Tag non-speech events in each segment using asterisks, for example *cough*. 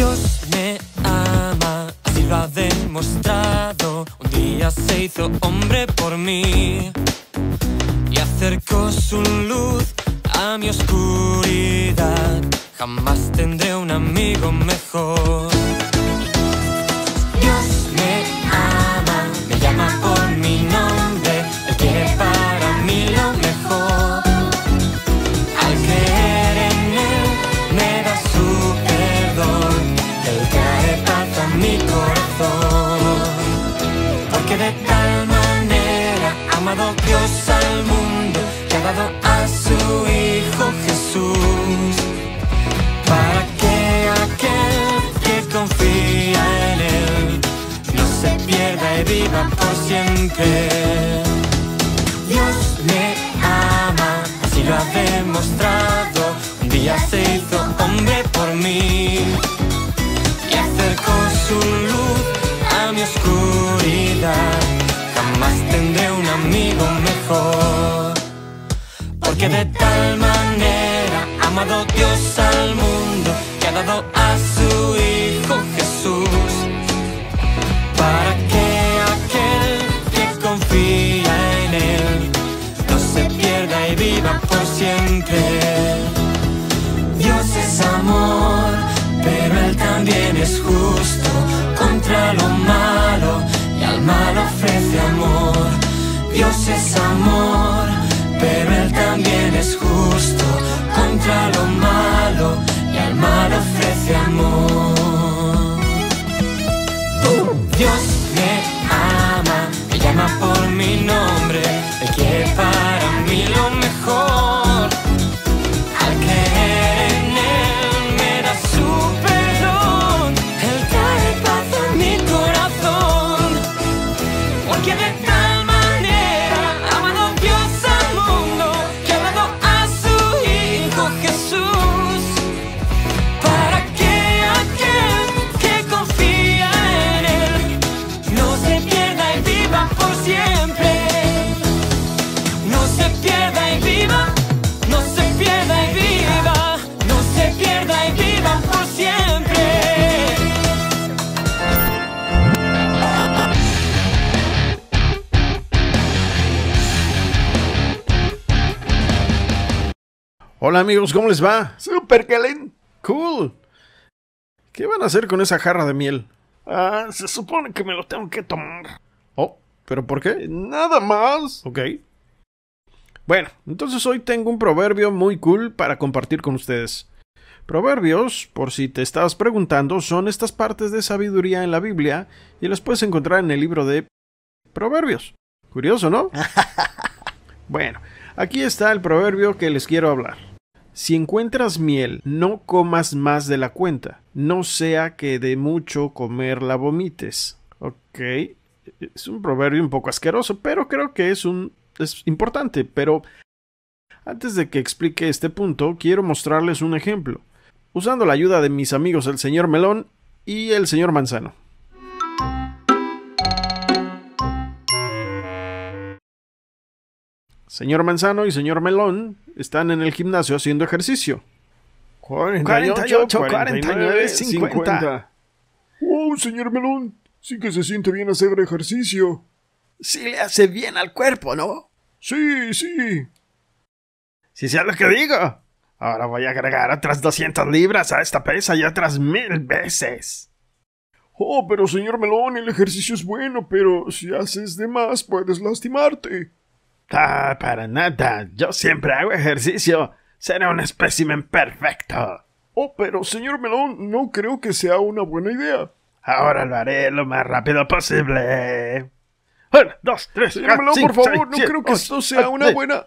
Dios me ama, así lo ha demostrado. Un día se hizo hombre por mí y acercó su luz a mi oscuridad. Jamás tendré un amigo mejor. Porque de tal manera ha amado Dios al mundo que ha dado a su Hijo Jesús para que aquel que confía en Él no se pierda y viva por siempre. Dios es amor, pero Él también es justo contra lo malo y al mal ofrece amor. Dios es amor, pero Él también es justo contra lo malo y al mal ofrece amor. Dios me ama, me llama por mi nombre, Hola amigos, ¿cómo les va? Super Kellen. Cool. ¿Qué van a hacer con esa jarra de miel? Ah, se supone que me lo tengo que tomar. Oh, ¿pero por qué? Nada más. Ok. Bueno, entonces hoy tengo un proverbio muy cool para compartir con ustedes. Proverbios, por si te estabas preguntando, son estas partes de sabiduría en la Biblia y las puedes encontrar en el libro de Proverbios. Curioso, ¿no? *laughs* bueno, aquí está el proverbio que les quiero hablar. Si encuentras miel, no comas más de la cuenta, no sea que de mucho comer la vomites. Ok, es un proverbio un poco asqueroso, pero creo que es un es importante, pero antes de que explique este punto, quiero mostrarles un ejemplo, usando la ayuda de mis amigos el señor Melón y el señor Manzano. Señor Manzano y señor Melón están en el gimnasio haciendo ejercicio. 48, 49, 50. Oh, señor Melón. Sí que se siente bien hacer ejercicio. Sí le hace bien al cuerpo, ¿no? Sí, sí. Si sea lo que digo. Ahora voy a agregar otras 200 libras a esta pesa y otras mil veces. Oh, pero señor Melón, el ejercicio es bueno, pero si haces de más puedes lastimarte. Ah, para nada. Yo siempre hago ejercicio. Seré un espécimen perfecto. Oh, pero señor Melón, no creo que sea una buena idea. Ahora lo haré lo más rápido posible. Uno, dos, tres, Señor cuatro, Melón, cinco, por favor, seis, no siete, creo que ocho, esto sea una buena...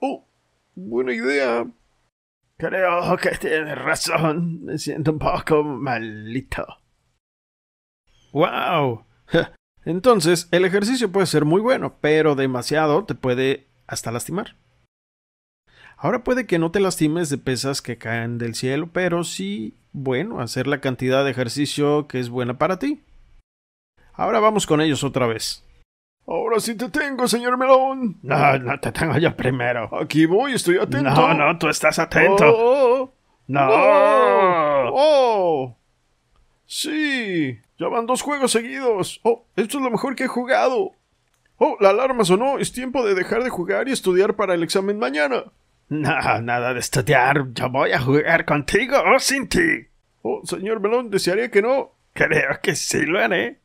Oh, buena idea. Creo que tienes razón. Me siento un poco malito. ¡Wow! Entonces, el ejercicio puede ser muy bueno, pero demasiado te puede hasta lastimar. Ahora puede que no te lastimes de pesas que caen del cielo, pero sí, bueno, hacer la cantidad de ejercicio que es buena para ti. Ahora vamos con ellos otra vez. Ahora sí te tengo, señor Melón. No, no te tengo yo primero. Aquí voy, estoy atento. No, no, tú estás atento. Oh, No. oh, oh. Sí, ya van dos juegos seguidos. Oh, esto es lo mejor que he jugado. Oh, la alarma sonó. Es tiempo de dejar de jugar y estudiar para el examen mañana. No, nada de estudiar. Yo voy a jugar contigo o sin ti. Oh, señor Melón, desearía que no. Creo que sí lo haré.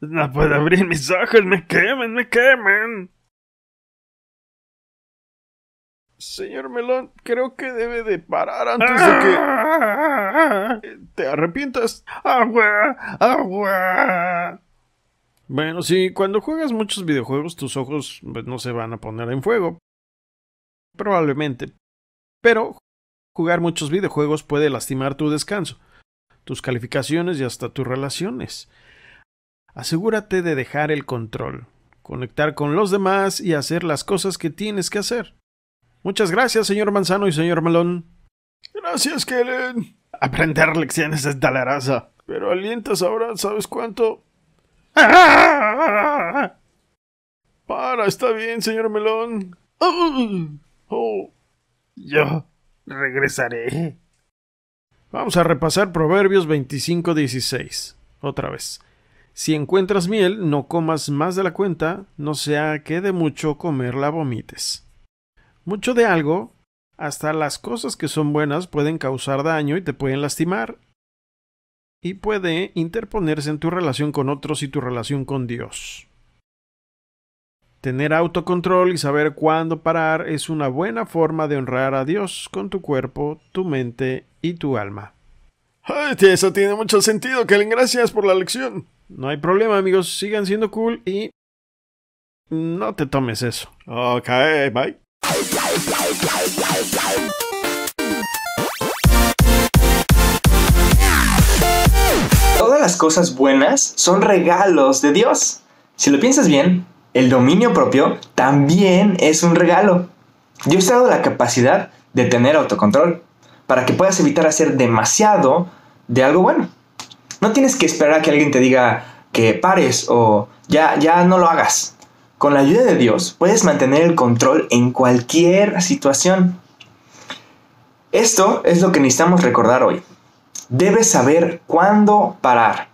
No puedo abrir mis ojos, me queman, me queman. Señor Melón, creo que debe de parar antes de que eh, te arrepientas. ¡Agua! ¡Agua! Bueno, sí, cuando juegas muchos videojuegos tus ojos pues, no se van a poner en fuego. Probablemente. Pero jugar muchos videojuegos puede lastimar tu descanso, tus calificaciones y hasta tus relaciones. Asegúrate de dejar el control, conectar con los demás y hacer las cosas que tienes que hacer. Muchas gracias, señor Manzano y señor Melón. Gracias, Kellen. Aprender lecciones es doloroso. Pero alientas ahora, ¿sabes cuánto? *laughs* Para, está bien, señor Melón. *laughs* Oh. Yo regresaré. Vamos a repasar Proverbios 25:16. Otra vez. Si encuentras miel, no comas más de la cuenta, no sea que de mucho comer la vomites. Mucho de algo, hasta las cosas que son buenas pueden causar daño y te pueden lastimar. Y puede interponerse en tu relación con otros y tu relación con Dios. Tener autocontrol y saber cuándo parar es una buena forma de honrar a Dios con tu cuerpo, tu mente y tu alma. Ay, eso tiene mucho sentido, Kellen. Gracias por la lección. No hay problema, amigos. Sigan siendo cool y no te tomes eso. Ok, bye. Todas las cosas buenas son regalos de Dios. Si lo piensas bien, el dominio propio también es un regalo. Dios te ha dado la capacidad de tener autocontrol para que puedas evitar hacer demasiado de algo bueno. No tienes que esperar a que alguien te diga que pares o ya, ya no lo hagas. Con la ayuda de Dios puedes mantener el control en cualquier situación. Esto es lo que necesitamos recordar hoy. Debes saber cuándo parar.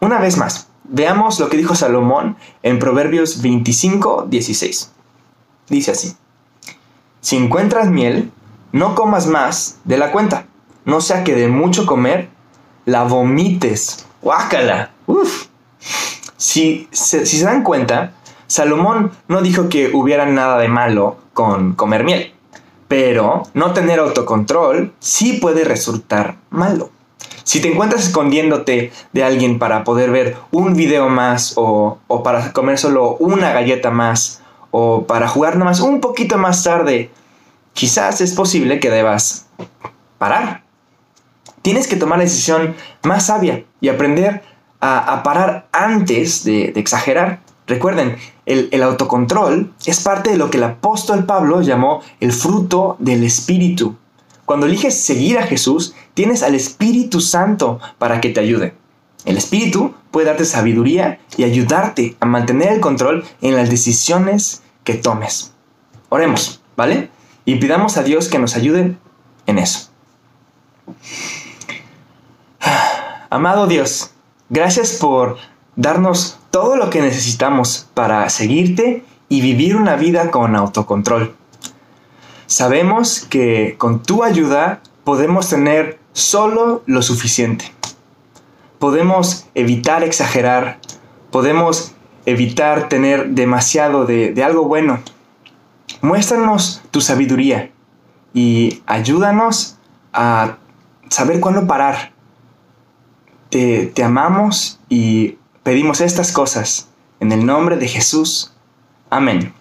Una vez más, veamos lo que dijo Salomón en Proverbios 25, 16. Dice así, si encuentras miel, no comas más de la cuenta, no sea que de mucho comer la vomites. ¡Guácala! Uf. Si, si se dan cuenta, Salomón no dijo que hubiera nada de malo con comer miel, pero no tener autocontrol sí puede resultar malo. Si te encuentras escondiéndote de alguien para poder ver un video más o, para comer solo una galleta más o para jugar nada más un poquito más tarde, quizás es posible que debas parar. Tienes que tomar la decisión más sabia y aprender a, parar antes de exagerar. Recuerden, el, autocontrol es parte de lo que el apóstol Pablo llamó el fruto del Espíritu. Cuando eliges seguir a Jesús, tienes al Espíritu Santo para que te ayude. El Espíritu puede darte sabiduría y ayudarte a mantener el control en las decisiones que tomes. Oremos, ¿vale? Y pidamos a Dios que nos ayude en eso. *sighs* Amado Dios, gracias por darnos todo lo que necesitamos para seguirte y vivir una vida con autocontrol. Sabemos que con tu ayuda podemos tener solo lo suficiente. Podemos evitar exagerar, podemos evitar tener demasiado de, algo bueno. Muéstranos tu sabiduría y ayúdanos a saber cuándo parar. Te, te amamos y Pedimos estas cosas en el nombre de Jesús. Amén.